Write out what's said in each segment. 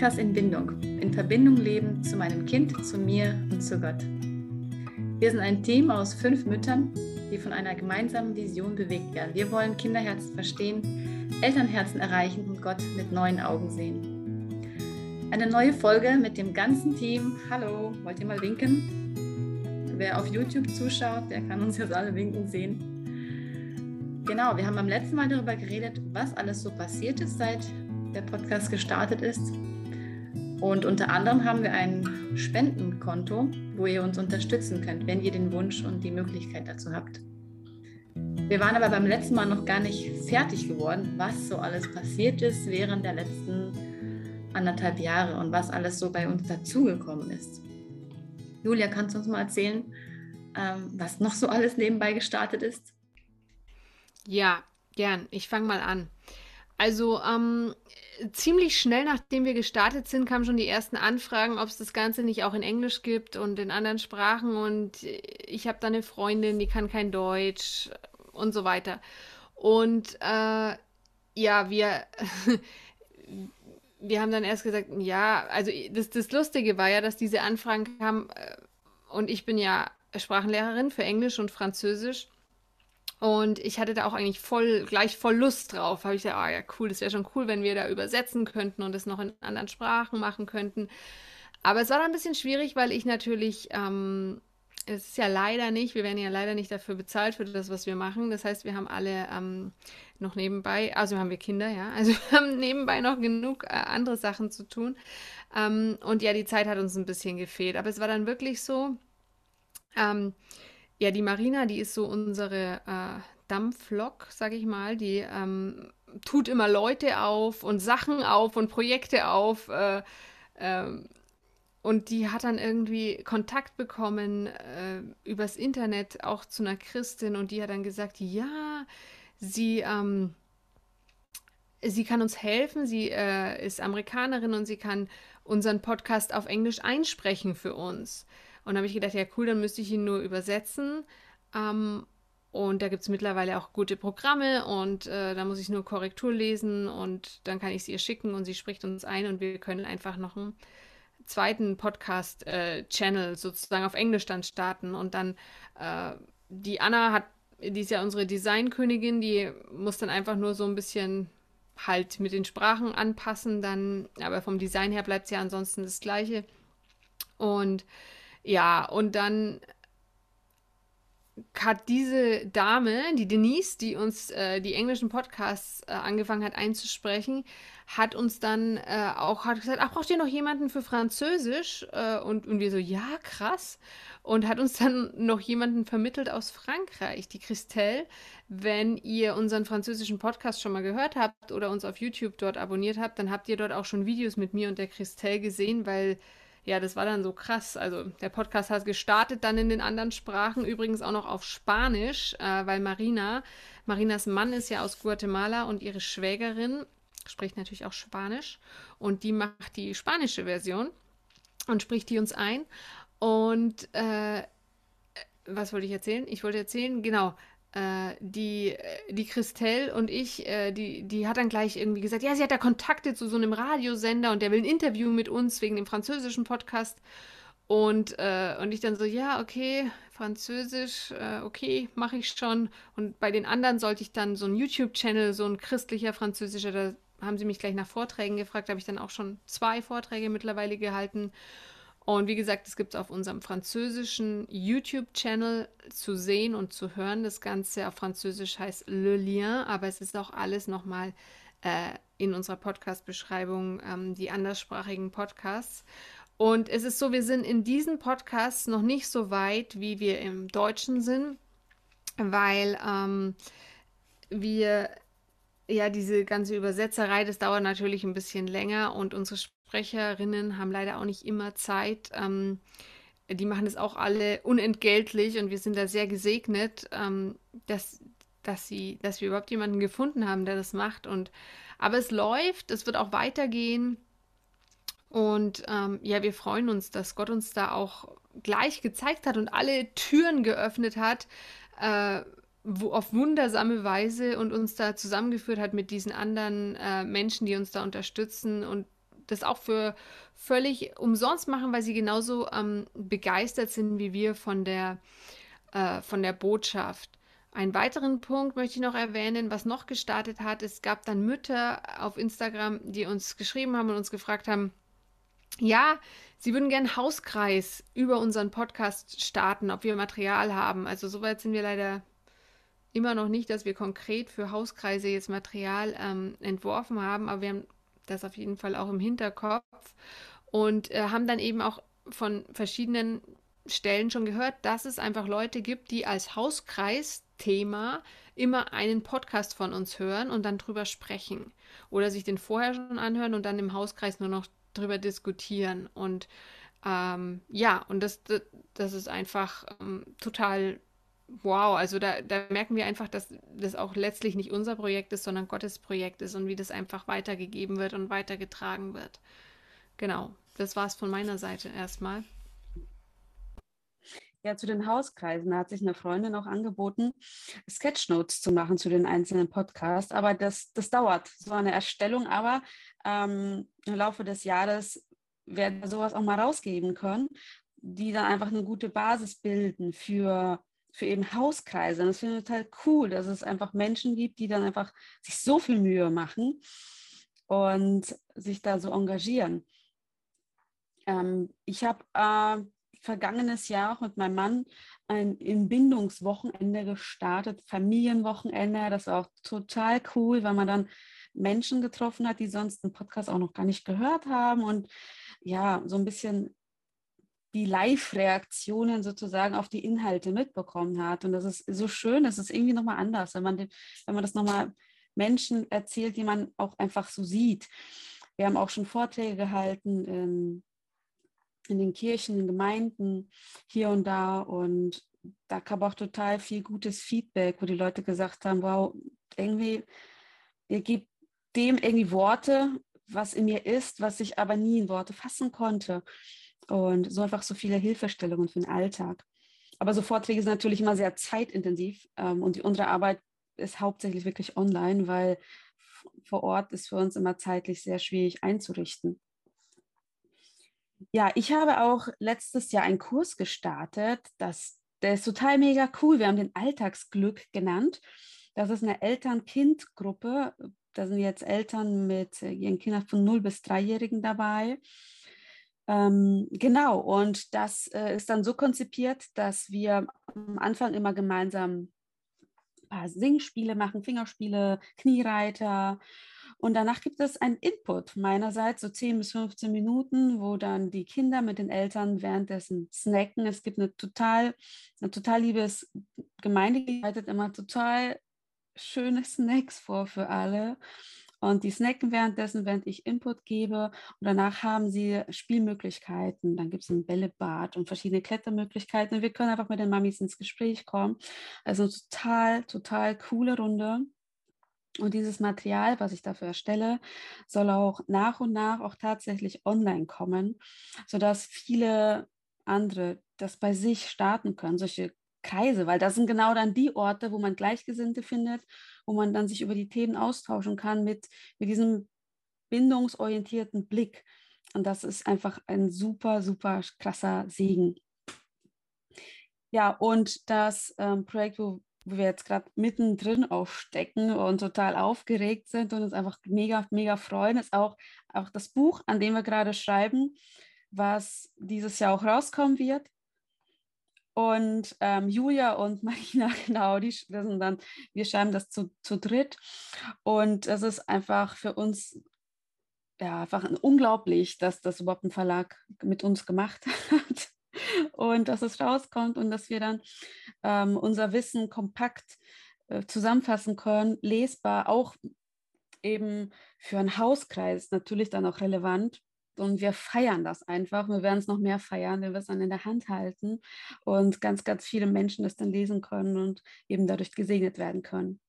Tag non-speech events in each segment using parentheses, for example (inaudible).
Podcast in Bindung. In Verbindung leben zu meinem Kind, zu mir und zu Gott. Wir sind ein Team aus fünf Müttern, die von einer gemeinsamen Vision bewegt werden. Wir wollen Kinderherzen verstehen, Elternherzen erreichen und Gott mit neuen Augen sehen. Eine neue Folge mit dem ganzen Team. Hallo, wollt ihr mal winken? Wer auf YouTube zuschaut, der kann uns jetzt alle winken sehen. Genau, wir haben beim letzten Mal darüber geredet, was alles so passiert ist, seit der Podcast gestartet ist. Und unter anderem haben wir ein Spendenkonto, wo ihr uns unterstützen könnt, wenn ihr den Wunsch und die Möglichkeit dazu habt. Wir waren aber beim letzten Mal noch gar nicht fertig geworden, was so alles passiert ist während der letzten anderthalb Jahre und was alles so bei uns dazugekommen ist. Julia, kannst du uns mal erzählen, ähm, was noch so alles nebenbei gestartet ist? Ja, gern. Ich fange mal an. Also ähm, ziemlich schnell, nachdem wir gestartet sind, kamen schon die ersten Anfragen, ob es das Ganze nicht auch in Englisch gibt und in anderen Sprachen. Und ich habe da eine Freundin, die kann kein Deutsch und so weiter. Und äh, ja, wir, (laughs) wir haben dann erst gesagt, ja, also das, das Lustige war ja, dass diese Anfragen kamen äh, und ich bin ja Sprachenlehrerin für Englisch und Französisch. Und ich hatte da auch eigentlich voll, gleich voll Lust drauf. Habe ich gesagt, ah ja, cool, das wäre schon cool, wenn wir da übersetzen könnten und es noch in anderen Sprachen machen könnten. Aber es war dann ein bisschen schwierig, weil ich natürlich, ähm, es ist ja leider nicht, wir werden ja leider nicht dafür bezahlt für das, was wir machen. Das heißt, wir haben alle ähm, noch nebenbei, also haben wir Kinder, ja, (laughs) also wir haben nebenbei noch genug äh, andere Sachen zu tun. Ähm, und ja, die Zeit hat uns ein bisschen gefehlt. Aber es war dann wirklich so, ähm, ja, die Marina, die ist so unsere äh, Dampflok, sag ich mal. Die ähm, tut immer Leute auf und Sachen auf und Projekte auf. Äh, äh, und die hat dann irgendwie Kontakt bekommen äh, übers Internet auch zu einer Christin und die hat dann gesagt, ja, sie, ähm, sie kann uns helfen, sie äh, ist Amerikanerin und sie kann unseren Podcast auf Englisch einsprechen für uns. Und habe ich gedacht, ja cool, dann müsste ich ihn nur übersetzen. Ähm, und da gibt es mittlerweile auch gute Programme und äh, da muss ich nur Korrektur lesen und dann kann ich sie ihr schicken und sie spricht uns ein und wir können einfach noch einen zweiten Podcast-Channel äh, sozusagen auf Englisch dann starten. Und dann äh, die Anna hat, die ist ja unsere Designkönigin, die muss dann einfach nur so ein bisschen halt mit den Sprachen anpassen, dann, aber vom Design her bleibt es ja ansonsten das gleiche. Und ja, und dann hat diese Dame, die Denise, die uns äh, die englischen Podcasts äh, angefangen hat einzusprechen, hat uns dann äh, auch hat gesagt, ach, braucht ihr noch jemanden für Französisch? Äh, und, und wir so, ja, krass. Und hat uns dann noch jemanden vermittelt aus Frankreich, die Christelle. Wenn ihr unseren französischen Podcast schon mal gehört habt oder uns auf YouTube dort abonniert habt, dann habt ihr dort auch schon Videos mit mir und der Christelle gesehen, weil ja, das war dann so krass. Also der Podcast hat gestartet dann in den anderen Sprachen, übrigens auch noch auf Spanisch, äh, weil Marina, Marinas Mann ist ja aus Guatemala und ihre Schwägerin spricht natürlich auch Spanisch und die macht die spanische Version und spricht die uns ein. Und äh, was wollte ich erzählen? Ich wollte erzählen, genau, äh, die, äh, die Christelle und ich, äh, die, die hat dann gleich irgendwie gesagt, ja, sie hat da Kontakte zu so einem Radiosender und der will ein Interview mit uns wegen dem französischen Podcast. Und, äh, und ich dann so, ja, okay, Französisch, äh, okay, mache ich schon. Und bei den anderen sollte ich dann so ein YouTube-Channel, so ein christlicher französischer, da haben sie mich gleich nach Vorträgen gefragt, habe ich dann auch schon zwei Vorträge mittlerweile gehalten. Und wie gesagt, es gibt es auf unserem französischen YouTube-Channel zu sehen und zu hören. Das Ganze auf Französisch heißt Le Lien, aber es ist auch alles nochmal äh, in unserer Podcast-Beschreibung, ähm, die anderssprachigen Podcasts. Und es ist so, wir sind in diesen Podcasts noch nicht so weit, wie wir im Deutschen sind, weil ähm, wir ja, diese ganze Übersetzerei, das dauert natürlich ein bisschen länger und unsere Sprecherinnen haben leider auch nicht immer Zeit. Ähm, die machen das auch alle unentgeltlich und wir sind da sehr gesegnet, ähm, dass, dass, sie, dass wir überhaupt jemanden gefunden haben, der das macht. Und, aber es läuft, es wird auch weitergehen. Und ähm, ja, wir freuen uns, dass Gott uns da auch gleich gezeigt hat und alle Türen geöffnet hat, äh, auf wundersame Weise und uns da zusammengeführt hat mit diesen anderen äh, Menschen, die uns da unterstützen und das auch für völlig umsonst machen, weil sie genauso ähm, begeistert sind wie wir von der, äh, von der Botschaft. Einen weiteren Punkt möchte ich noch erwähnen, was noch gestartet hat. Es gab dann Mütter auf Instagram, die uns geschrieben haben und uns gefragt haben, ja, sie würden gerne Hauskreis über unseren Podcast starten, ob wir Material haben. Also soweit sind wir leider immer noch nicht, dass wir konkret für Hauskreise jetzt Material ähm, entworfen haben, aber wir haben das auf jeden Fall auch im Hinterkopf und äh, haben dann eben auch von verschiedenen Stellen schon gehört, dass es einfach Leute gibt, die als Hauskreis-Thema immer einen Podcast von uns hören und dann drüber sprechen oder sich den vorher schon anhören und dann im Hauskreis nur noch drüber diskutieren und ähm, ja, und das, das, ist einfach ähm, total wow. Also da, da merken wir einfach, dass das auch letztlich nicht unser Projekt ist, sondern Gottes Projekt ist und wie das einfach weitergegeben wird und weitergetragen wird. Genau, das war es von meiner Seite erstmal. Ja, zu den Hauskreisen. Da hat sich eine Freundin auch angeboten, Sketchnotes zu machen zu den einzelnen Podcasts. Aber das, das dauert, so eine Erstellung. Aber ähm, im Laufe des Jahres werden wir sowas auch mal rausgeben können, die dann einfach eine gute Basis bilden für, für eben Hauskreise. Und das finde ich total cool, dass es einfach Menschen gibt, die dann einfach sich so viel Mühe machen und sich da so engagieren. Ähm, ich habe äh, vergangenes Jahr auch mit meinem Mann ein Entbindungswochenende gestartet, Familienwochenende. Das war auch total cool, weil man dann Menschen getroffen hat, die sonst den Podcast auch noch gar nicht gehört haben und ja, so ein bisschen die Live-Reaktionen sozusagen auf die Inhalte mitbekommen hat. Und das ist so schön, das ist irgendwie nochmal anders, wenn man, den, wenn man das nochmal Menschen erzählt, die man auch einfach so sieht. Wir haben auch schon Vorträge gehalten in in den Kirchen, in Gemeinden hier und da. Und da kam auch total viel gutes Feedback, wo die Leute gesagt haben, wow, irgendwie, ihr gebt dem irgendwie Worte, was in mir ist, was ich aber nie in Worte fassen konnte. Und so einfach so viele Hilfestellungen für den Alltag. Aber so Vorträge sind natürlich immer sehr zeitintensiv ähm, und die, unsere Arbeit ist hauptsächlich wirklich online, weil vor Ort ist für uns immer zeitlich sehr schwierig einzurichten. Ja, ich habe auch letztes Jahr einen Kurs gestartet. Das, der ist total mega cool. Wir haben den Alltagsglück genannt. Das ist eine Eltern-Kind-Gruppe. Da sind jetzt Eltern mit ihren Kindern von 0 bis 3-Jährigen dabei. Ähm, genau, und das äh, ist dann so konzipiert, dass wir am Anfang immer gemeinsam ein paar Singspiele machen, Fingerspiele, Kniereiter und danach gibt es einen Input meinerseits, so 10 bis 15 Minuten, wo dann die Kinder mit den Eltern währenddessen snacken. Es gibt eine total, eine total liebes Gemeinde, die bereitet immer total schöne Snacks vor für alle. Und die snacken währenddessen, während ich Input gebe. Und danach haben sie Spielmöglichkeiten. Dann gibt es ein Bällebad und verschiedene Klettermöglichkeiten. Und wir können einfach mit den Mamis ins Gespräch kommen. Also total, total coole Runde. Und dieses Material, was ich dafür erstelle, soll auch nach und nach auch tatsächlich online kommen, sodass viele andere das bei sich starten können, solche Kreise, weil das sind genau dann die Orte, wo man Gleichgesinnte findet, wo man dann sich über die Themen austauschen kann mit, mit diesem bindungsorientierten Blick. Und das ist einfach ein super, super krasser Segen. Ja, und das ähm, Projekt, wo wo wir jetzt gerade mittendrin aufstecken und total aufgeregt sind und uns einfach mega, mega freuen, ist auch, auch das Buch, an dem wir gerade schreiben, was dieses Jahr auch rauskommen wird. Und ähm, Julia und (laughs) Marina, genau, die sind dann, wir schreiben das zu, zu dritt. Und es ist einfach für uns ja, einfach unglaublich, dass das überhaupt ein Verlag mit uns gemacht (laughs) hat und dass es rauskommt und dass wir dann ähm, unser Wissen kompakt äh, zusammenfassen können, lesbar, auch eben für einen Hauskreis natürlich dann auch relevant. Und wir feiern das einfach. Wir werden es noch mehr feiern, wenn wir es dann in der Hand halten und ganz, ganz viele Menschen das dann lesen können und eben dadurch gesegnet werden können.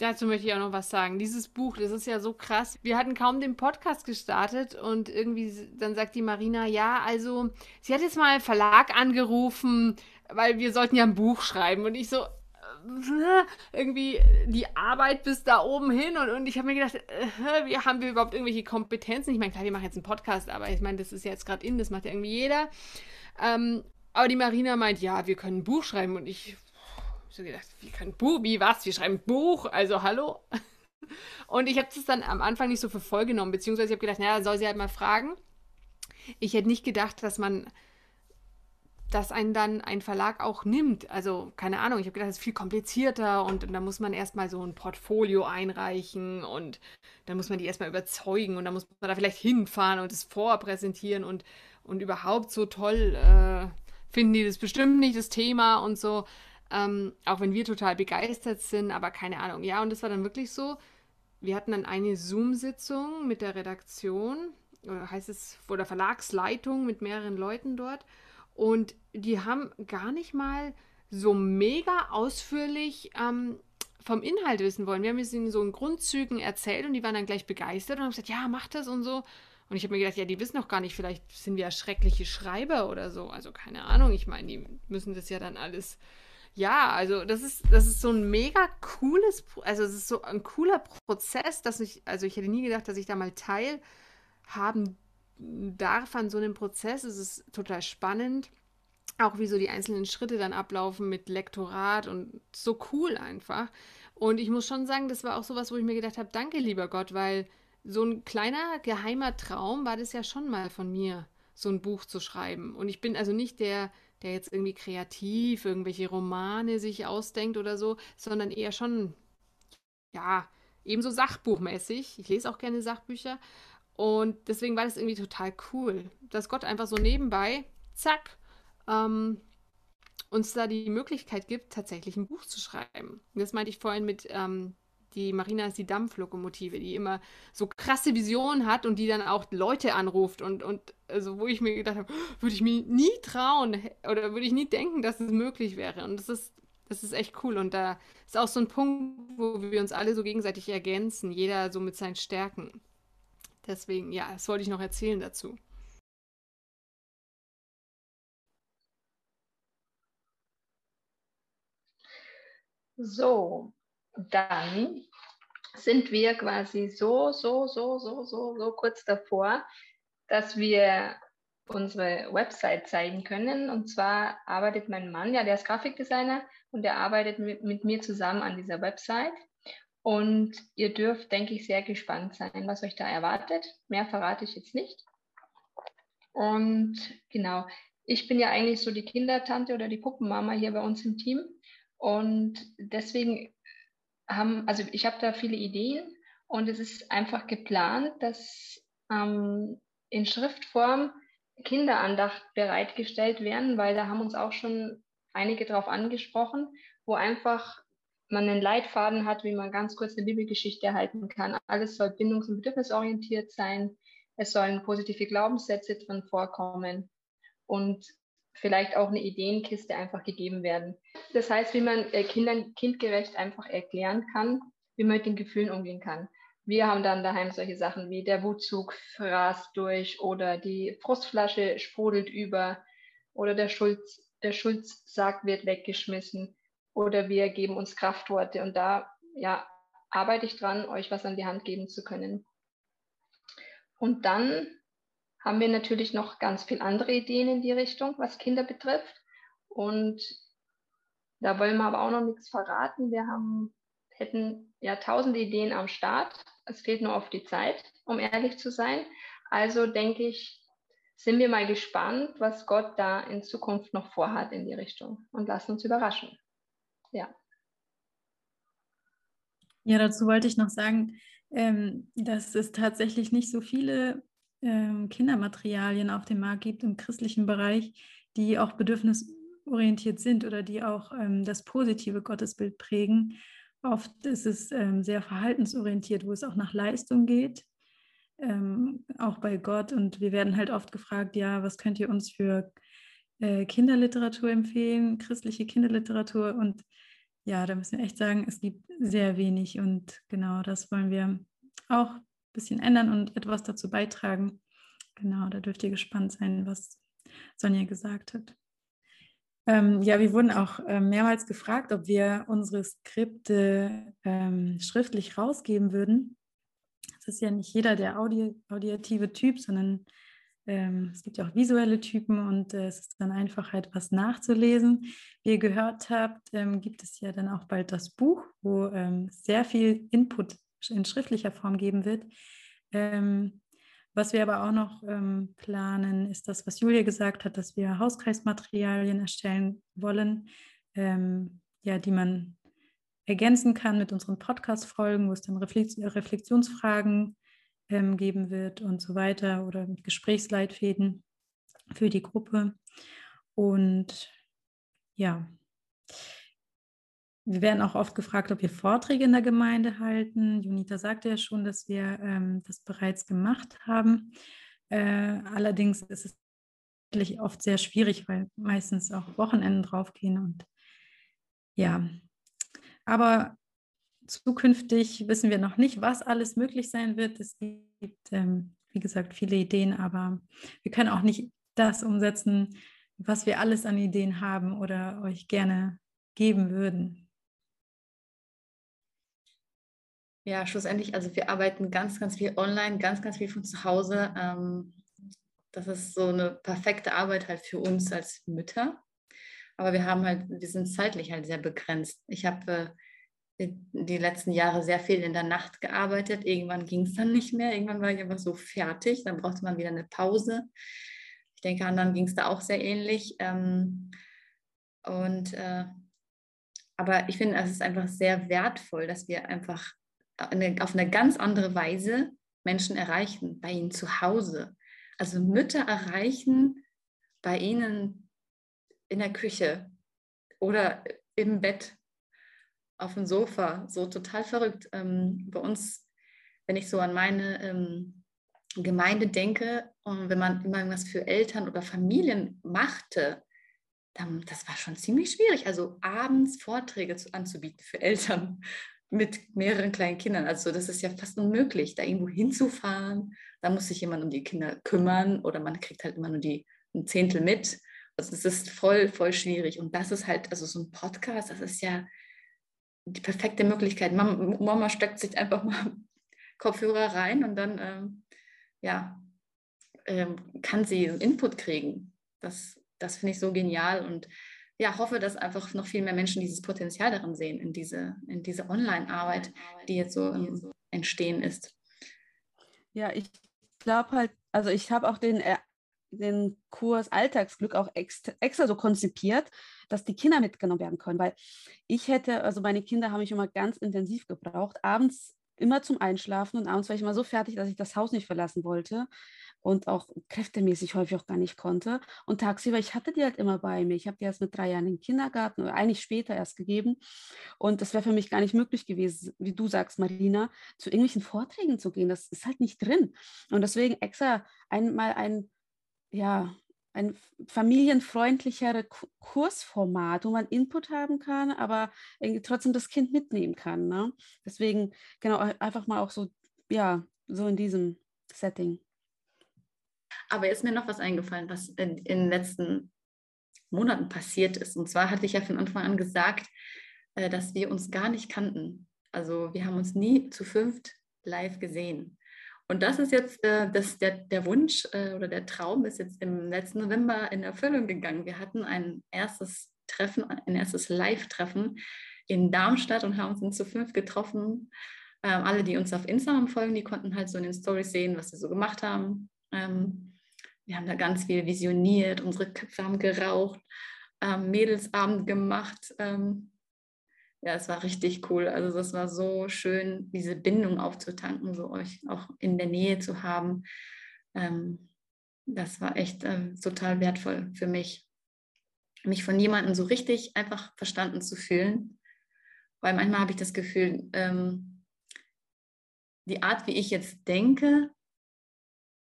Dazu möchte ich auch noch was sagen. Dieses Buch, das ist ja so krass. Wir hatten kaum den Podcast gestartet und irgendwie dann sagt die Marina, ja, also sie hat jetzt mal einen Verlag angerufen, weil wir sollten ja ein Buch schreiben. Und ich so, irgendwie die Arbeit bis da oben hin und, und ich habe mir gedacht, äh, wir haben wir überhaupt irgendwelche Kompetenzen? Ich meine, klar, wir machen jetzt einen Podcast, aber ich meine, das ist jetzt gerade in, das macht ja irgendwie jeder. Ähm, aber die Marina meint, ja, wir können ein Buch schreiben und ich so gedacht, wir können Buch, wie was? Wir schreiben ein Buch, also hallo? (laughs) Und ich habe das dann am Anfang nicht so für voll genommen, beziehungsweise ich habe gedacht, naja, soll sie halt mal fragen. Ich hätte nicht gedacht, dass man dass einen dann ein Verlag auch nimmt. Also, keine Ahnung, ich habe gedacht, das ist viel komplizierter und, und da muss man erstmal so ein Portfolio einreichen und dann muss man die erstmal überzeugen und dann muss man da vielleicht hinfahren und es vorpräsentieren und, und überhaupt so toll äh, finden die das bestimmt nicht, das Thema und so. Ähm, auch wenn wir total begeistert sind, aber keine Ahnung. Ja, und das war dann wirklich so. Wir hatten dann eine Zoom-Sitzung mit der Redaktion, oder heißt es, vor der Verlagsleitung mit mehreren Leuten dort. Und die haben gar nicht mal so mega ausführlich ähm, vom Inhalt wissen wollen. Wir haben es ihnen so in Grundzügen erzählt und die waren dann gleich begeistert und haben gesagt, ja, mach das und so. Und ich habe mir gedacht, ja, die wissen doch gar nicht, vielleicht sind wir ja schreckliche Schreiber oder so. Also keine Ahnung. Ich meine, die müssen das ja dann alles. Ja, also das ist, das ist so ein mega cooles, also es ist so ein cooler Prozess, dass ich, also ich hätte nie gedacht, dass ich da mal teilhaben darf an so einem Prozess. Es ist total spannend. Auch wie so die einzelnen Schritte dann ablaufen mit Lektorat und so cool einfach. Und ich muss schon sagen, das war auch sowas, wo ich mir gedacht habe, danke lieber Gott, weil so ein kleiner geheimer Traum war das ja schon mal von mir, so ein Buch zu schreiben. Und ich bin also nicht der, der jetzt irgendwie kreativ irgendwelche Romane sich ausdenkt oder so, sondern eher schon, ja, ebenso sachbuchmäßig. Ich lese auch gerne Sachbücher. Und deswegen war das irgendwie total cool, dass Gott einfach so nebenbei, zack, ähm, uns da die Möglichkeit gibt, tatsächlich ein Buch zu schreiben. Und das meinte ich vorhin mit, ähm, die Marina ist die Dampflokomotive, die immer so krasse Visionen hat und die dann auch Leute anruft und, und also wo ich mir gedacht habe, (gasps) würde ich mir nie trauen oder würde ich nie denken, dass es möglich wäre. Und das ist, das ist echt cool. Und da ist auch so ein Punkt, wo wir uns alle so gegenseitig ergänzen, jeder so mit seinen Stärken. Deswegen, ja, das wollte ich noch erzählen dazu. So, dann sind wir quasi so, so, so, so, so, so kurz davor, dass wir unsere Website zeigen können. Und zwar arbeitet mein Mann, ja, der ist Grafikdesigner und der arbeitet mit, mit mir zusammen an dieser Website. Und ihr dürft, denke ich, sehr gespannt sein, was euch da erwartet. Mehr verrate ich jetzt nicht. Und genau, ich bin ja eigentlich so die Kindertante oder die Puppenmama hier bei uns im Team. Und deswegen haben, also ich habe da viele Ideen und es ist einfach geplant, dass ähm, in Schriftform Kinderandacht bereitgestellt werden, weil da haben uns auch schon einige darauf angesprochen, wo einfach man einen Leitfaden hat, wie man ganz kurz eine Bibelgeschichte erhalten kann. Alles soll bindungs- und bedürfnisorientiert sein. Es sollen positive Glaubenssätze drin vorkommen und vielleicht auch eine Ideenkiste einfach gegeben werden. Das heißt, wie man äh, Kindern kindgerecht einfach erklären kann, wie man mit den Gefühlen umgehen kann. Wir haben dann daheim solche Sachen wie der Wutzug frast durch oder die Frustflasche sprudelt über oder der Schulz, der Schulzsack wird weggeschmissen oder wir geben uns Kraftworte und da ja, arbeite ich dran, euch was an die Hand geben zu können. Und dann haben wir natürlich noch ganz viele andere Ideen in die Richtung, was Kinder betrifft. Und da wollen wir aber auch noch nichts verraten. Wir haben, hätten ja tausende Ideen am Start. Es fehlt nur auf die Zeit, um ehrlich zu sein. Also denke ich, sind wir mal gespannt, was Gott da in Zukunft noch vorhat in die Richtung und lassen uns überraschen. Ja. Ja, dazu wollte ich noch sagen, ähm, dass es tatsächlich nicht so viele ähm, Kindermaterialien auf dem Markt gibt im christlichen Bereich, die auch bedürfnisorientiert sind oder die auch ähm, das positive Gottesbild prägen. Oft ist es sehr verhaltensorientiert, wo es auch nach Leistung geht, auch bei Gott. Und wir werden halt oft gefragt, ja, was könnt ihr uns für äh, Kinderliteratur empfehlen, christliche Kinderliteratur? Und ja, da müssen wir echt sagen, es gibt sehr wenig. Und genau das wollen wir auch bisschen ändern und etwas dazu beitragen. Genau, da dürft ihr gespannt sein, was Sonja gesagt hat. Ähm, ja, wir wurden auch äh, mehrmals gefragt, ob wir unsere Skripte ähm, schriftlich rausgeben würden. Es ist ja nicht jeder der Audi audiative Typ, sondern ähm, es gibt ja auch visuelle Typen und äh, es ist dann einfach etwas nachzulesen. Wie ihr gehört habt, ähm, gibt es ja dann auch bald das Buch, wo ähm, sehr viel Input in schriftlicher Form geben wird. Ähm, was wir aber auch noch ähm, planen, ist das, was Julia gesagt hat, dass wir Hauskreismaterialien erstellen wollen, ähm, ja, die man ergänzen kann mit unseren Podcast-Folgen, wo es dann Reflexionsfragen ähm, geben wird und so weiter oder Gesprächsleitfäden für die Gruppe. Und ja, wir werden auch oft gefragt, ob wir Vorträge in der Gemeinde halten. Junita sagte ja schon, dass wir ähm, das bereits gemacht haben. Äh, allerdings ist es oft sehr schwierig, weil meistens auch Wochenenden draufgehen und ja, aber Zukünftig wissen wir noch nicht, was alles möglich sein wird. Es gibt, ähm, wie gesagt, viele Ideen, aber wir können auch nicht das umsetzen, was wir alles an Ideen haben oder euch gerne geben würden. Ja, schlussendlich, also wir arbeiten ganz, ganz viel online, ganz, ganz viel von zu Hause. Ähm, das ist so eine perfekte Arbeit halt für uns als Mütter. Aber wir haben halt, wir sind zeitlich halt sehr begrenzt. Ich habe äh, die letzten Jahre sehr viel in der Nacht gearbeitet. Irgendwann ging es dann nicht mehr. Irgendwann war ich einfach so fertig. Dann brauchte man wieder eine Pause. Ich denke, anderen ging es da auch sehr ähnlich. Ähm, und äh, aber ich finde, es ist einfach sehr wertvoll, dass wir einfach eine, auf eine ganz andere Weise Menschen erreichen, bei ihnen zu Hause. Also Mütter erreichen bei ihnen in der Küche oder im Bett auf dem Sofa, so total verrückt. Ähm, bei uns, wenn ich so an meine ähm, Gemeinde denke und wenn man immer irgendwas für Eltern oder Familien machte, dann, das war schon ziemlich schwierig. Also abends Vorträge zu, anzubieten für Eltern (laughs) mit mehreren kleinen Kindern. Also das ist ja fast unmöglich, da irgendwo hinzufahren. Da muss sich jemand um die Kinder kümmern oder man kriegt halt immer nur die ein Zehntel mit. Also es ist voll, voll schwierig. Und das ist halt, also so ein Podcast, das ist ja die perfekte Möglichkeit. Mama, Mama steckt sich einfach mal (laughs) Kopfhörer rein und dann ähm, ja, ähm, kann sie Input kriegen. Das, das finde ich so genial und ja, hoffe, dass einfach noch viel mehr Menschen dieses Potenzial darin sehen, in diese, in diese Online-Arbeit, die jetzt so, ähm, entstehen ist. Ja, ich glaube halt, also ich habe auch den, äh, den Kurs Alltagsglück auch extra, extra so konzipiert, dass die Kinder mitgenommen werden können, weil ich hätte, also meine Kinder haben mich immer ganz intensiv gebraucht, abends immer zum Einschlafen und abends war ich immer so fertig, dass ich das Haus nicht verlassen wollte und auch kräftemäßig häufig auch gar nicht konnte. Und tagsüber, ich hatte die halt immer bei mir. Ich habe die erst mit drei Jahren den Kindergarten oder eigentlich später erst gegeben. Und das wäre für mich gar nicht möglich gewesen, wie du sagst, Marina, zu irgendwelchen Vorträgen zu gehen. Das ist halt nicht drin. Und deswegen extra einmal ein, ja, ein familienfreundlichere Kursformat, wo man Input haben kann, aber trotzdem das Kind mitnehmen kann. Ne? Deswegen genau einfach mal auch so, ja, so in diesem Setting. Aber ist mir noch was eingefallen, was in, in den letzten Monaten passiert ist. Und zwar hatte ich ja von Anfang an gesagt, äh, dass wir uns gar nicht kannten. Also wir haben uns nie zu fünft live gesehen. Und das ist jetzt äh, das, der, der Wunsch äh, oder der Traum ist jetzt im letzten November in Erfüllung gegangen. Wir hatten ein erstes Treffen, ein erstes Live-Treffen in Darmstadt und haben uns zu fünf getroffen. Ähm, alle, die uns auf Instagram folgen, die konnten halt so in den Stories sehen, was wir so gemacht haben. Ähm, wir haben da ganz viel visioniert, unsere Köpfe haben geraucht, ähm, Mädelsabend gemacht. Ähm, ja, es war richtig cool. Also das war so schön, diese Bindung aufzutanken, so euch auch in der Nähe zu haben. Ähm, das war echt äh, total wertvoll für mich, mich von jemandem so richtig einfach verstanden zu fühlen. Weil manchmal habe ich das Gefühl, ähm, die Art, wie ich jetzt denke,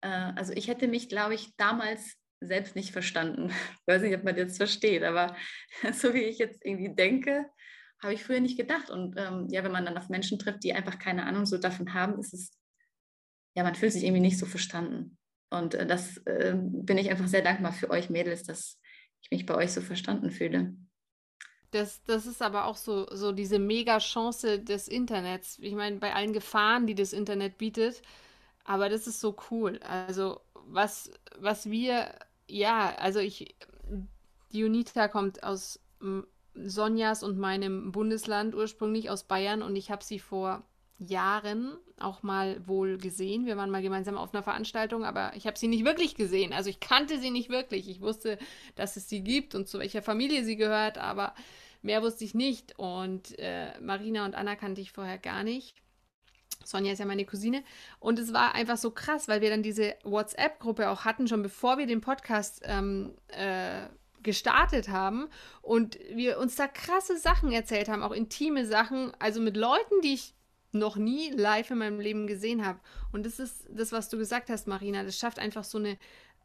äh, also ich hätte mich, glaube ich, damals selbst nicht verstanden. (laughs) Ich weiß nicht, ob man das versteht, aber (laughs) so wie ich jetzt irgendwie denke, habe ich früher nicht gedacht. Und ähm, ja, wenn man dann auf Menschen trifft, die einfach keine Ahnung so davon haben, ist es, ja, man fühlt sich irgendwie nicht so verstanden. Und äh, das äh, bin ich einfach sehr dankbar für euch Mädels, dass ich mich bei euch so verstanden fühle. Das, das ist aber auch so, so diese Mega-Chance des Internets. Ich meine, bei allen Gefahren, die das Internet bietet, aber das ist so cool. Also, was, was wir, ja, also ich, die Unita kommt aus Sonjas und meinem Bundesland ursprünglich aus Bayern und ich habe sie vor Jahren auch mal wohl gesehen. Wir waren mal gemeinsam auf einer Veranstaltung, aber ich habe sie nicht wirklich gesehen. Also ich kannte sie nicht wirklich. Ich wusste, dass es sie gibt und zu welcher Familie sie gehört, aber mehr wusste ich nicht. Und äh, Marina und Anna kannte ich vorher gar nicht. Sonja ist ja meine Cousine. Und es war einfach so krass, weil wir dann diese WhatsApp-Gruppe auch hatten, schon bevor wir den Podcast ähm, äh, gestartet haben und wir uns da krasse Sachen erzählt haben, auch intime Sachen, also mit Leuten, die ich noch nie live in meinem Leben gesehen habe. Und das ist das, was du gesagt hast, Marina. Das schafft einfach so eine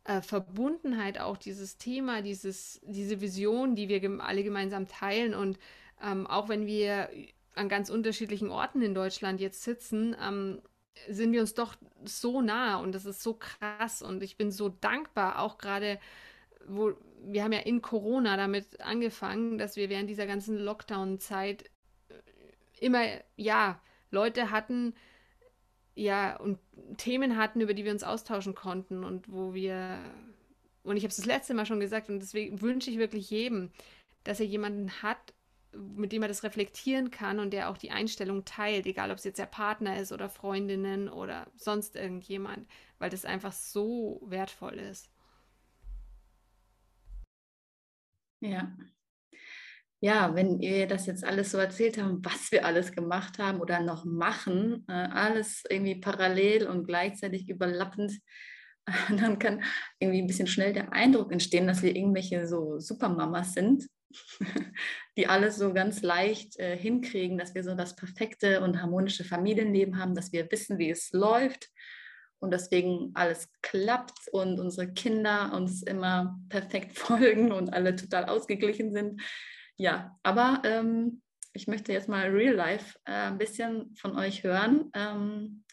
äh, Verbundenheit, auch dieses Thema, dieses, diese Vision, die wir gem alle gemeinsam teilen. Und ähm, auch wenn wir an ganz unterschiedlichen Orten in Deutschland jetzt sitzen, ähm, sind wir uns doch so nah und das ist so krass. Und ich bin so dankbar, auch gerade wo wir haben ja in Corona damit angefangen, dass wir während dieser ganzen Lockdown-Zeit äh, immer, ja, Leute hatten, ja, und Themen hatten, über die wir uns austauschen konnten und wo wir, und ich habe es das letzte Mal schon gesagt, und deswegen wünsche ich wirklich jedem, dass er jemanden hat, mit dem er das reflektieren kann und der auch die Einstellung teilt, egal ob es jetzt der Partner ist oder Freundinnen oder sonst irgendjemand, weil das einfach so wertvoll ist. Ja. Ja, wenn ihr das jetzt alles so erzählt habt, was wir alles gemacht haben oder noch machen, äh, alles irgendwie parallel und gleichzeitig überlappend, (laughs) dann kann irgendwie ein bisschen schnell der Eindruck entstehen, dass wir irgendwelche so Supermamas sind, (laughs) die alles so ganz leicht äh, hinkriegen, dass wir so das perfekte und harmonische Familienleben haben, dass wir wissen, wie es läuft und deswegen alles klappt und unsere Kinder uns immer perfekt (laughs) folgen und alle total ausgeglichen sind. Ja, aber ähm, ich möchte jetzt mal Real Life äh, ein bisschen von euch hören. Ähm,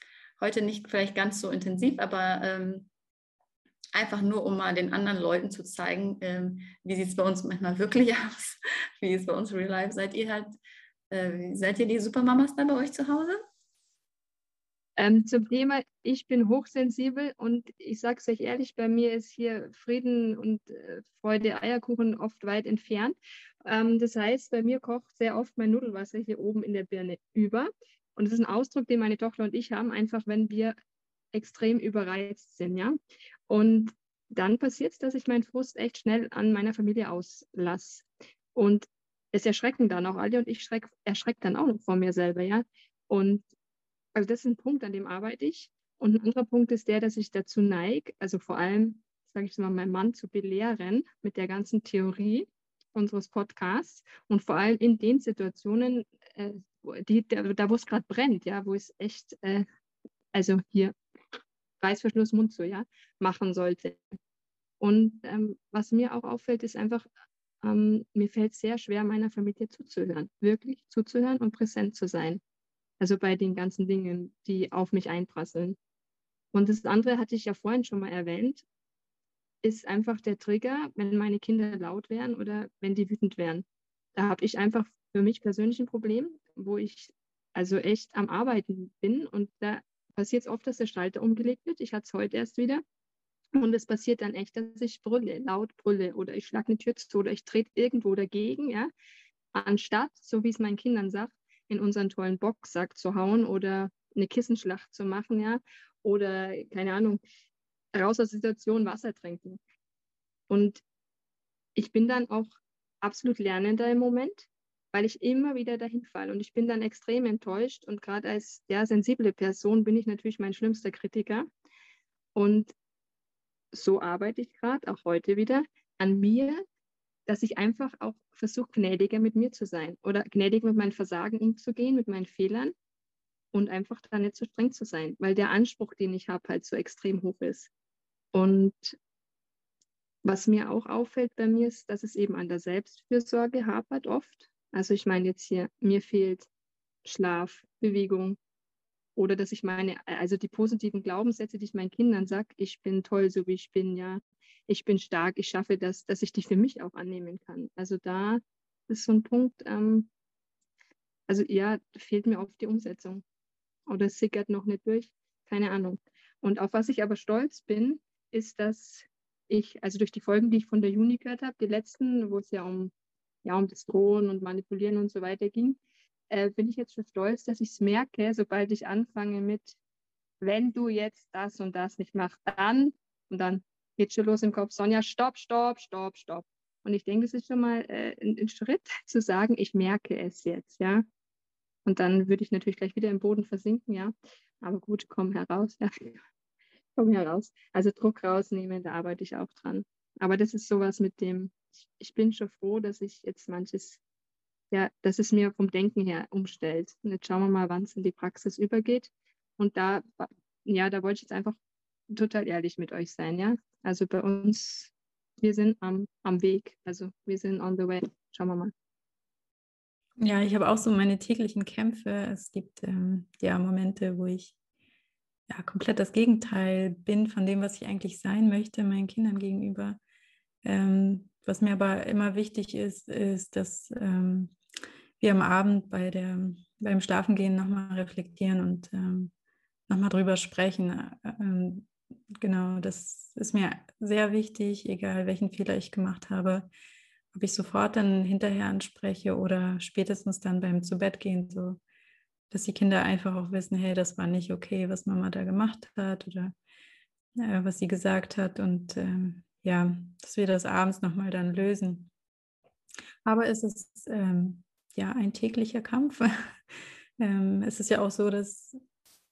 heute nicht vielleicht ganz so intensiv, aber ähm, einfach nur, um mal den anderen Leuten zu zeigen, ähm, wie sieht es bei uns manchmal (laughs) wirklich aus, wie ist bei uns Real Life. Seid ihr halt, äh, seid ihr die Supermamas da bei euch zu Hause? Ähm, zum Thema, ich bin hochsensibel und ich sage es euch ehrlich, bei mir ist hier Frieden und äh, Freude, Eierkuchen oft weit entfernt. Ähm, das heißt, bei mir kocht sehr oft mein Nudelwasser hier oben in der Birne über. Und das ist ein Ausdruck, den meine Tochter und ich haben, einfach wenn wir extrem überreizt sind. Ja? Und dann passiert es, dass ich meinen Frust echt schnell an meiner Familie auslasse. Und es erschrecken dann auch alle und ich erschrecke dann auch noch vor mir selber. Ja? Und also das ist ein Punkt, an dem arbeite ich. Und ein anderer Punkt ist der, dass ich dazu neige, also vor allem, sage ich mal, meinen Mann zu belehren mit der ganzen Theorie unseres Podcasts und vor allem in den Situationen, äh, die, da, da wo es gerade brennt, ja, wo es echt, äh, also hier Reißverschluss, Mund zu, ja, machen sollte. Und ähm, was mir auch auffällt, ist einfach, ähm, mir fällt sehr schwer, meiner Familie zuzuhören, wirklich zuzuhören und präsent zu sein. Also bei den ganzen Dingen, die auf mich einprasseln. Und das andere hatte ich ja vorhin schon mal erwähnt, ist einfach der Trigger, wenn meine Kinder laut wären oder wenn die wütend wären. Da habe ich einfach für mich persönlich ein Problem, wo ich also echt am Arbeiten bin und da passiert es oft, dass der Schalter umgelegt wird. Ich hatte es heute erst wieder. Und es passiert dann echt, dass ich brülle, laut brülle oder ich schlage eine Tür zu oder ich trete irgendwo dagegen, ja, anstatt, so wie es meinen Kindern sagt, in unseren tollen Boxsack zu hauen oder eine Kissenschlacht zu machen, ja, oder keine Ahnung, raus aus der Situation Wasser trinken. Und ich bin dann auch absolut lernender im Moment, weil ich immer wieder dahin falle und ich bin dann extrem enttäuscht und gerade als ja, sensible Person bin ich natürlich mein schlimmster Kritiker und so arbeite ich gerade auch heute wieder an mir, dass ich einfach auch versuche, gnädiger mit mir zu sein oder gnädig mit meinen Versagen umzugehen, mit meinen Fehlern und einfach da nicht so streng zu sein, weil der Anspruch, den ich habe, halt so extrem hoch ist. Und was mir auch auffällt bei mir ist, dass es eben an der Selbstfürsorge hapert oft. Also ich meine jetzt hier, mir fehlt Schlaf, Bewegung, Oder dass ich meine, also die positiven Glaubenssätze, die ich meinen Kindern sage, ich bin toll, so wie ich bin, ja, ich bin stark, ich schaffe das, dass ich die für mich auch annehmen kann. Also da ist so ein Punkt, ähm, also ja, fehlt mir oft die Umsetzung. Oder es sickert noch nicht durch, keine Ahnung. Und auf was ich aber stolz bin, ist, dass ich, also durch die Folgen, die ich von der Juni gehört habe, die letzten, wo es ja um, ja, um das Drohen und Manipulieren und so weiter ging, äh, bin ich jetzt schon stolz, dass ich es merke, sobald ich anfange mit, wenn du jetzt das und das nicht machst, dann und dann geht schon los im Kopf, Sonja, stopp, stopp, stopp, stopp. Und ich denke, das ist schon mal äh, ein, ein, Schritt (laughs) zu sagen, ich merke es jetzt, ja. Und dann würde ich natürlich gleich wieder im Boden versinken, ja. Aber gut, komm heraus, (laughs) ja. komm heraus. Also Druck rausnehmen, da arbeite ich auch dran. Aber das ist sowas mit dem, ich bin schon froh, dass ich jetzt manches ja, dass es mir vom Denken her umstellt. Und jetzt schauen wir mal, wann es in die Praxis übergeht. Und da, ja, da wollte ich jetzt einfach total ehrlich mit euch sein, ja. Also bei uns, wir sind am, am Weg, also wir sind on the way. Schauen wir mal. Ja, ich habe auch so meine täglichen Kämpfe. Es gibt ähm, ja Momente, wo ich ja komplett das Gegenteil bin von dem, was ich eigentlich sein möchte, meinen Kindern gegenüber. Ähm, was mir aber immer wichtig ist, ist, dass ähm, wir am Abend bei der, beim Schlafengehen nochmal reflektieren und ähm, nochmal drüber sprechen. Ähm, genau, das ist mir sehr wichtig, egal welchen Fehler ich gemacht habe, ob ich sofort dann hinterher anspreche oder spätestens dann beim Zubettgehen, so dass die Kinder einfach auch wissen, hey, das war nicht okay, was Mama da gemacht hat oder äh, was sie gesagt hat und ähm, ja, dass wir das abends nochmal dann lösen. Aber es ist ähm, ja ein täglicher Kampf. (laughs) ähm, es ist ja auch so, dass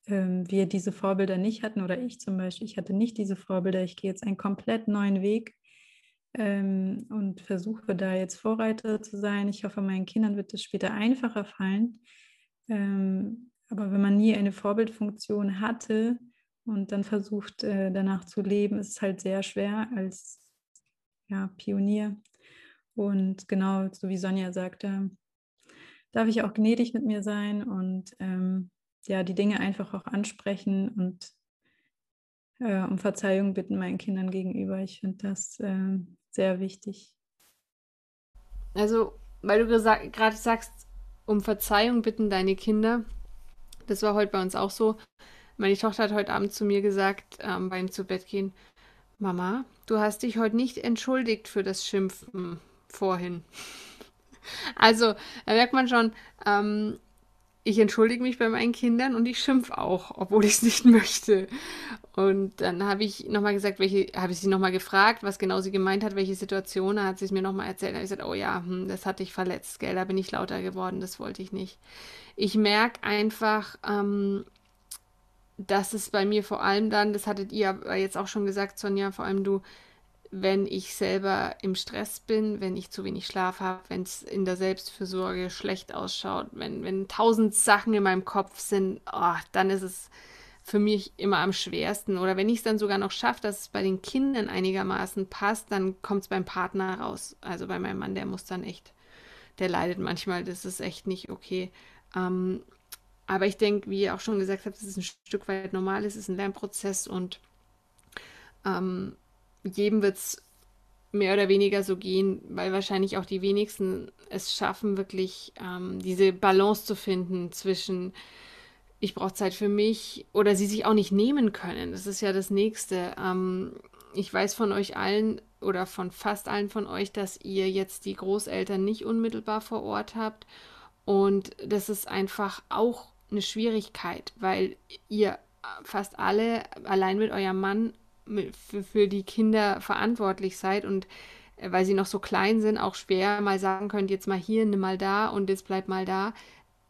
ähm, wir diese Vorbilder nicht hatten oder ich zum Beispiel, ich hatte nicht diese Vorbilder. Ich gehe jetzt einen komplett neuen Weg ähm, und versuche da jetzt Vorreiter zu sein. Ich hoffe, meinen Kindern wird es später einfacher fallen. Ähm, aber wenn man nie eine Vorbildfunktion hatte, und dann versucht äh, danach zu leben, ist halt sehr schwer als ja, Pionier. Und genau, so wie Sonja sagte, darf ich auch gnädig mit mir sein und ähm, ja, die Dinge einfach auch ansprechen und äh, um Verzeihung bitten meinen Kindern gegenüber. Ich finde das äh, sehr wichtig. Also, weil du gerade sagst, um Verzeihung bitten deine Kinder, das war heute bei uns auch so. Meine Tochter hat heute Abend zu mir gesagt, ähm, beim Zubettgehen, Mama, du hast dich heute nicht entschuldigt für das Schimpfen vorhin. (laughs) also, da merkt man schon, ähm, ich entschuldige mich bei meinen Kindern und ich schimpfe auch, obwohl ich es nicht (laughs) möchte. Und dann habe ich nochmal gesagt, welche, habe ich sie nochmal gefragt, was genau sie gemeint hat, welche Situation, da hat sie es mir nochmal erzählt. Da habe ich gesagt, oh ja, hm, das hat dich verletzt, gell, da bin ich lauter geworden, das wollte ich nicht. Ich merke einfach, ähm, das ist bei mir vor allem dann, das hattet ihr jetzt auch schon gesagt, Sonja, vor allem du, wenn ich selber im Stress bin, wenn ich zu wenig Schlaf habe, wenn es in der Selbstfürsorge schlecht ausschaut, wenn, wenn tausend Sachen in meinem Kopf sind, oh, dann ist es für mich immer am schwersten. Oder wenn ich es dann sogar noch schaffe, dass es bei den Kindern einigermaßen passt, dann kommt es beim Partner raus. Also bei meinem Mann, der muss dann echt, der leidet manchmal, das ist echt nicht okay. Ähm, aber ich denke, wie ihr auch schon gesagt habt, es ist ein Stück weit normal, es ist ein Lernprozess und ähm, jedem wird es mehr oder weniger so gehen, weil wahrscheinlich auch die wenigsten es schaffen, wirklich ähm, diese Balance zu finden zwischen ich brauche Zeit für mich oder sie sich auch nicht nehmen können. Das ist ja das Nächste. Ähm, ich weiß von euch allen oder von fast allen von euch, dass ihr jetzt die Großeltern nicht unmittelbar vor Ort habt. Und das ist einfach auch eine Schwierigkeit, weil ihr fast alle allein mit eurem Mann für, die Kinder verantwortlich seid und äh, weil sie noch so klein sind, auch schwer mal sagen könnt, jetzt mal hier, nimm mal da und jetzt bleib mal da.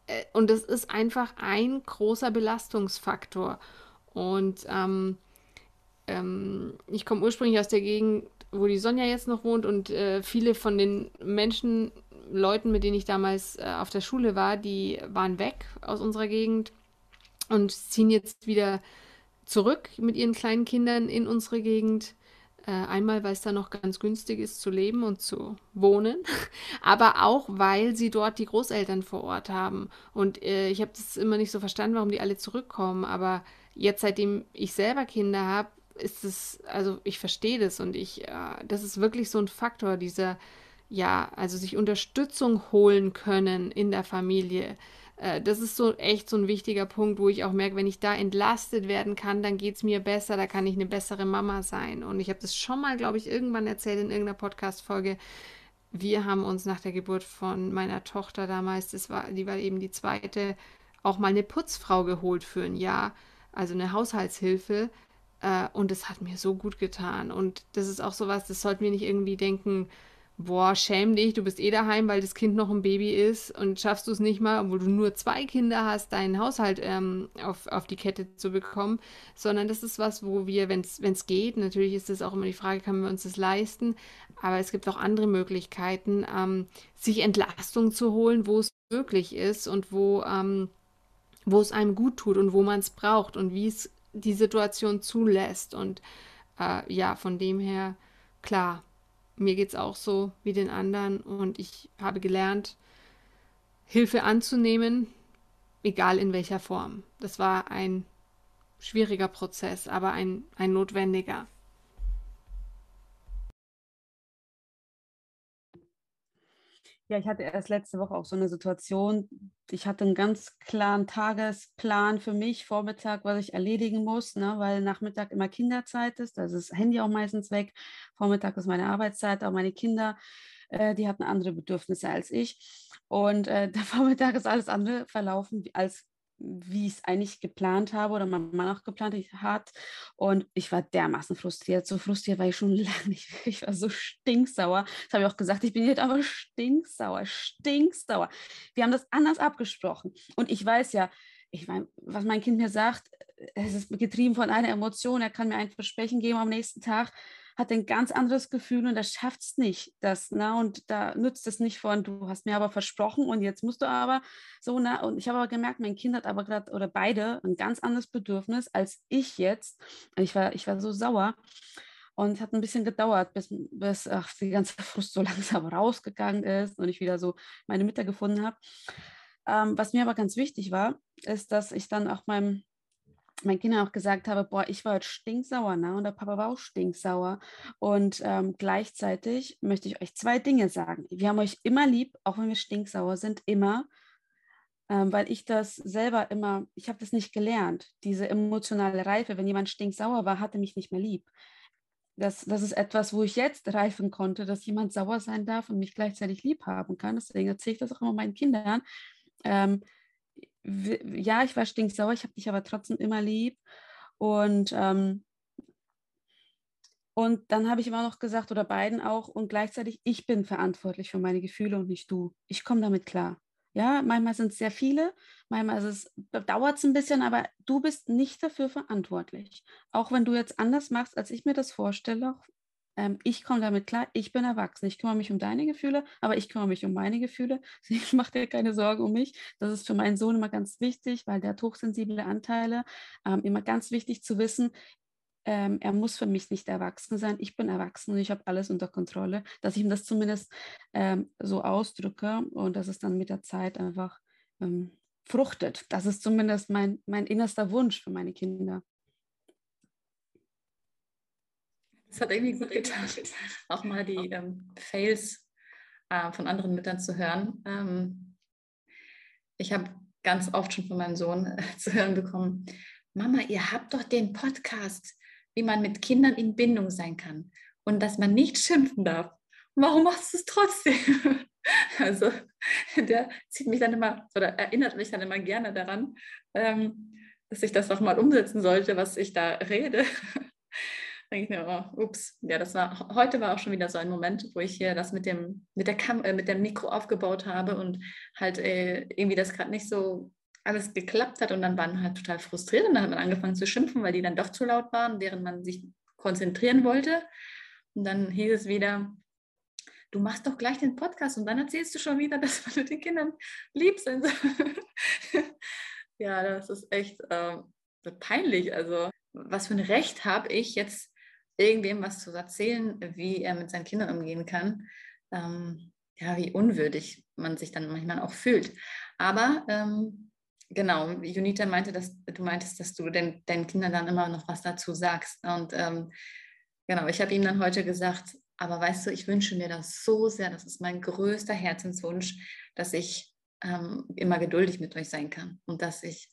Äh, und das ist einfach ein großer Belastungsfaktor. Und ähm, ähm, ich komme ursprünglich aus der Gegend, wo die Sonja jetzt noch wohnt und äh, viele von den Menschen Leuten, mit denen ich damals äh, auf der Schule war, die waren weg aus unserer Gegend und ziehen jetzt wieder zurück mit ihren kleinen Kindern in unsere Gegend. Äh, einmal, weil es da noch ganz günstig ist zu leben und zu wohnen, (laughs) aber auch, weil sie dort die Großeltern vor Ort haben. Und äh, ich habe das immer nicht so verstanden, warum die alle zurückkommen. Aber jetzt, seitdem ich selber Kinder habe, ist es, also ich verstehe das und ich, äh, das ist wirklich so ein Faktor, dieser, ja, also sich Unterstützung holen können in der Familie. Äh, das ist so echt so ein wichtiger Punkt, wo ich auch merke, wenn ich da entlastet werden kann, dann geht es mir besser, da kann ich eine bessere Mama sein. Und ich habe das schon mal, glaube ich, irgendwann erzählt in irgendeiner Podcast-Folge. Wir haben uns nach der Geburt von meiner Tochter damals, das war, die war eben die zweite, auch mal eine Putzfrau geholt für ein Jahr, also eine Haushaltshilfe. Äh, und das hat mir so gut getan. Und das ist auch so was, das sollten wir nicht irgendwie denken, boah, schäm dich, du bist eh daheim, weil das Kind noch ein Baby ist. Und schaffst du es nicht mal, obwohl du nur zwei Kinder hast, deinen Haushalt ähm, auf, auf die Kette zu bekommen, sondern das ist was, wo wir, wenn es geht, natürlich ist das auch immer die Frage, können wir uns das leisten, aber es gibt auch andere Möglichkeiten, ähm, sich Entlastung zu holen, wo es möglich ist und wo, ähm, wo es einem gut tut und wo man es braucht und wie es die Situation zulässt. Und äh, ja, von dem her, klar, mir geht es auch so wie den anderen und ich habe gelernt, Hilfe anzunehmen, egal in welcher Form. Das war ein schwieriger Prozess, aber ein, ein notwendiger. Ja, ich hatte erst letzte Woche auch so eine Situation. Ich hatte einen ganz klaren Tagesplan für mich, Vormittag, was ich erledigen muss, ne, weil Nachmittag immer Kinderzeit ist. Da ist das Handy auch meistens weg. Vormittag ist meine Arbeitszeit, auch meine Kinder, äh, die hatten andere Bedürfnisse als ich. Und äh, (laughs) der Vormittag ist alles andere verlaufen als wie ich es eigentlich geplant habe oder mein Mann auch geplant hat. Und ich war dermaßen frustriert. So frustriert war ich schon (laughs) lange nicht. Ich war so stinksauer. Das habe ich auch gesagt. Ich bin jetzt aber stinksauer, stinksauer. Wir haben das anders abgesprochen. Und ich weiß ja, ich meine, was mein Kind mir sagt, es ist getrieben von einer Emotion. Er kann mir ein Versprechen geben am nächsten Tag hat ein ganz anderes Gefühl und er schafft es nicht. Das, na, und da nützt es nicht von, du hast mir aber versprochen und jetzt musst du aber so, na, und ich habe aber gemerkt, mein Kind hat aber gerade oder beide ein ganz anderes Bedürfnis als ich jetzt. Ich war, ich war so sauer. Und es hat ein bisschen gedauert, bis, bis ach, die ganze (laughs) Frust so langsam rausgegangen ist und ich wieder so meine Mitte gefunden habe. Ähm, was mir aber ganz wichtig war, ist, dass ich dann auch meinem meinen Kindern auch gesagt habe, boah, ich war heute stinksauer, ne? Und der Papa war auch stinksauer. Und ähm, gleichzeitig möchte ich euch zwei Dinge sagen. Wir haben euch immer lieb, auch wenn wir stinksauer sind, immer. Ähm, weil ich das selber immer, ich habe das nicht gelernt. Diese emotionale Reife, wenn jemand stinksauer war, hatte mich nicht mehr lieb. Das, das ist etwas, wo ich jetzt reifen konnte, dass jemand sauer sein darf und mich gleichzeitig lieb haben kann. Deswegen erzähle ich das auch immer meinen Kindern. Ähm, ja, ich war stinksauer, ich habe dich aber trotzdem immer lieb. Und, ähm, und dann habe ich immer noch gesagt, oder beiden auch, und gleichzeitig, ich bin verantwortlich für meine Gefühle und nicht du. Ich komme damit klar. Ja, manchmal sind es sehr viele, manchmal dauert es ein bisschen, aber du bist nicht dafür verantwortlich. Auch wenn du jetzt anders machst, als ich mir das vorstelle, ähm, ich komme damit klar, ich bin erwachsen, ich kümmere mich um deine Gefühle, aber ich kümmere mich um meine Gefühle. (laughs) Ich mache dir keine Sorgen um mich. Das ist für meinen Sohn immer ganz wichtig, weil der hat hochsensible Anteile. Ähm, immer ganz wichtig zu wissen, ähm, er muss für mich nicht erwachsen sein. Ich bin erwachsen und ich habe alles unter Kontrolle, dass ich ihm das zumindest ähm, so ausdrücke und dass es dann mit der Zeit einfach ähm, fruchtet. Das ist zumindest mein, mein innerster Wunsch für meine Kinder. Es hat irgendwie gut getan, (laughs) auch mal die ähm, Fails äh, von anderen Müttern zu hören. Ähm, ich habe ganz oft schon von meinem Sohn äh, (laughs) zu hören bekommen, Mama, ihr habt doch den Podcast, wie man mit Kindern in Bindung sein kann und dass man nicht schimpfen darf. Warum machst du es trotzdem? (laughs) Also der zieht mich dann immer oder erinnert mich dann immer gerne daran, ähm, dass ich das doch mal umsetzen sollte, was ich da rede denke ich mir, oh, ups, ja, das war, heute war auch schon wieder so ein Moment, wo ich hier das mit dem, mit der Kam äh, mit dem Mikro aufgebaut habe und halt äh, irgendwie das gerade nicht so alles geklappt hat und dann waren halt total frustriert und dann hat man angefangen zu schimpfen, weil die dann doch zu laut waren, während man sich konzentrieren wollte. Und dann hieß es wieder, du machst doch gleich den Podcast und dann erzählst du schon wieder, (laughs) dass mit den Kindern lieb sind. (laughs) ja, das ist echt äh, peinlich. Also, was für ein Recht habe ich jetzt irgendwem was zu erzählen, wie er mit seinen Kindern umgehen kann. Ähm, ja, wie unwürdig man sich dann manchmal auch fühlt. Aber ähm, genau, Junita meinte, dass du meintest, dass du den, deinen Kindern dann immer noch was dazu sagst. Und ähm, genau, ich habe ihm dann heute gesagt, aber weißt du, ich wünsche mir das so sehr, das ist mein größter Herzenswunsch, dass ich ähm, immer geduldig mit euch sein kann und dass ich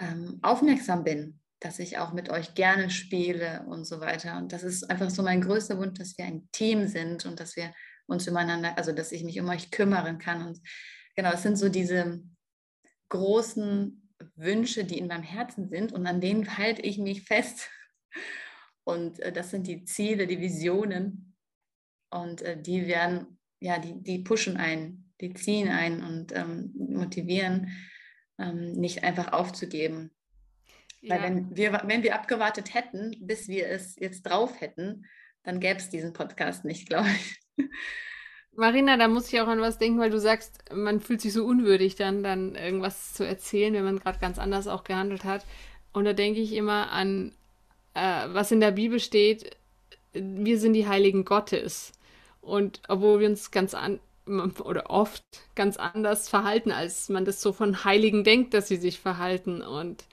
ähm, aufmerksam bin, dass ich auch mit euch gerne spiele und so weiter. Und das ist einfach so mein größter Wunsch, dass wir ein Team sind und dass wir uns übereinander, also dass ich mich um euch kümmern kann. Und genau, es sind so diese großen Wünsche, die in meinem Herzen sind und an denen halte ich mich fest. (laughs) Und äh, das sind die Ziele, die Visionen. Und äh, die werden, ja, die, die pushen ein, die ziehen ein und ähm, motivieren, ähm, nicht einfach aufzugeben. Ja. Weil wenn wir, wenn wir abgewartet hätten, bis wir es jetzt drauf hätten, dann gäbe es diesen Podcast nicht, glaube ich. Marina, da muss ich auch an was denken, weil du sagst, man fühlt sich so unwürdig, dann, dann irgendwas zu erzählen, wenn man gerade ganz anders auch gehandelt hat. Und da denke ich immer an, äh, was in der Bibel steht, wir sind die Heiligen Gottes. Und obwohl wir uns ganz an oder oft ganz anders verhalten, als man das so von Heiligen denkt, dass sie sich verhalten. Und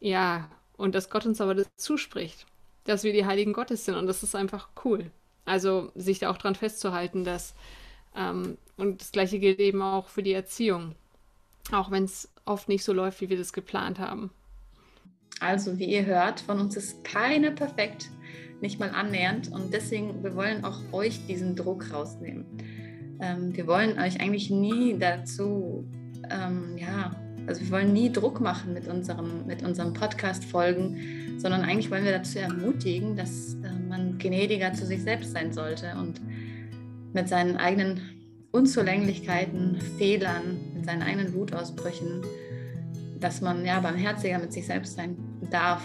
ja, und dass Gott uns aber das zuspricht, dass wir die Heiligen Gottes sind. Und das ist einfach cool. Also sich da auch dran festzuhalten, dass ähm, und das gleiche gilt eben auch für die Erziehung, auch wenn es oft nicht so läuft, wie wir das geplant haben. Also wie ihr hört, von uns ist keine perfekt, nicht mal annähernd und deswegen wir wollen auch euch diesen Druck rausnehmen. Ähm, wir wollen euch eigentlich nie dazu, ähm, ja, also wir wollen nie Druck machen mit unserem, mit unserem Podcast-Folgen, sondern eigentlich wollen wir dazu ermutigen, dass äh, man gnädiger zu sich selbst sein sollte und mit seinen eigenen Unzulänglichkeiten, Fehlern, mit seinen eigenen Wutausbrüchen, dass man ja barmherziger mit sich selbst sein darf,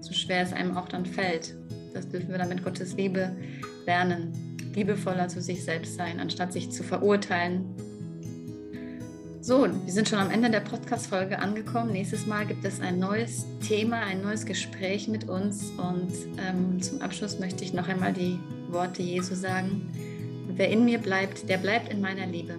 so schwer es einem auch dann fällt. Das dürfen wir dann mit Gottes Liebe lernen, liebevoller zu sich selbst sein, anstatt sich zu verurteilen. So, wir sind schon am Ende der Podcast-Folge angekommen. Nächstes Mal gibt es ein neues Thema, ein neues Gespräch mit uns. Und ähm, zum Abschluss möchte ich noch einmal die Worte Jesu sagen. Wer in mir bleibt, der bleibt in meiner Liebe.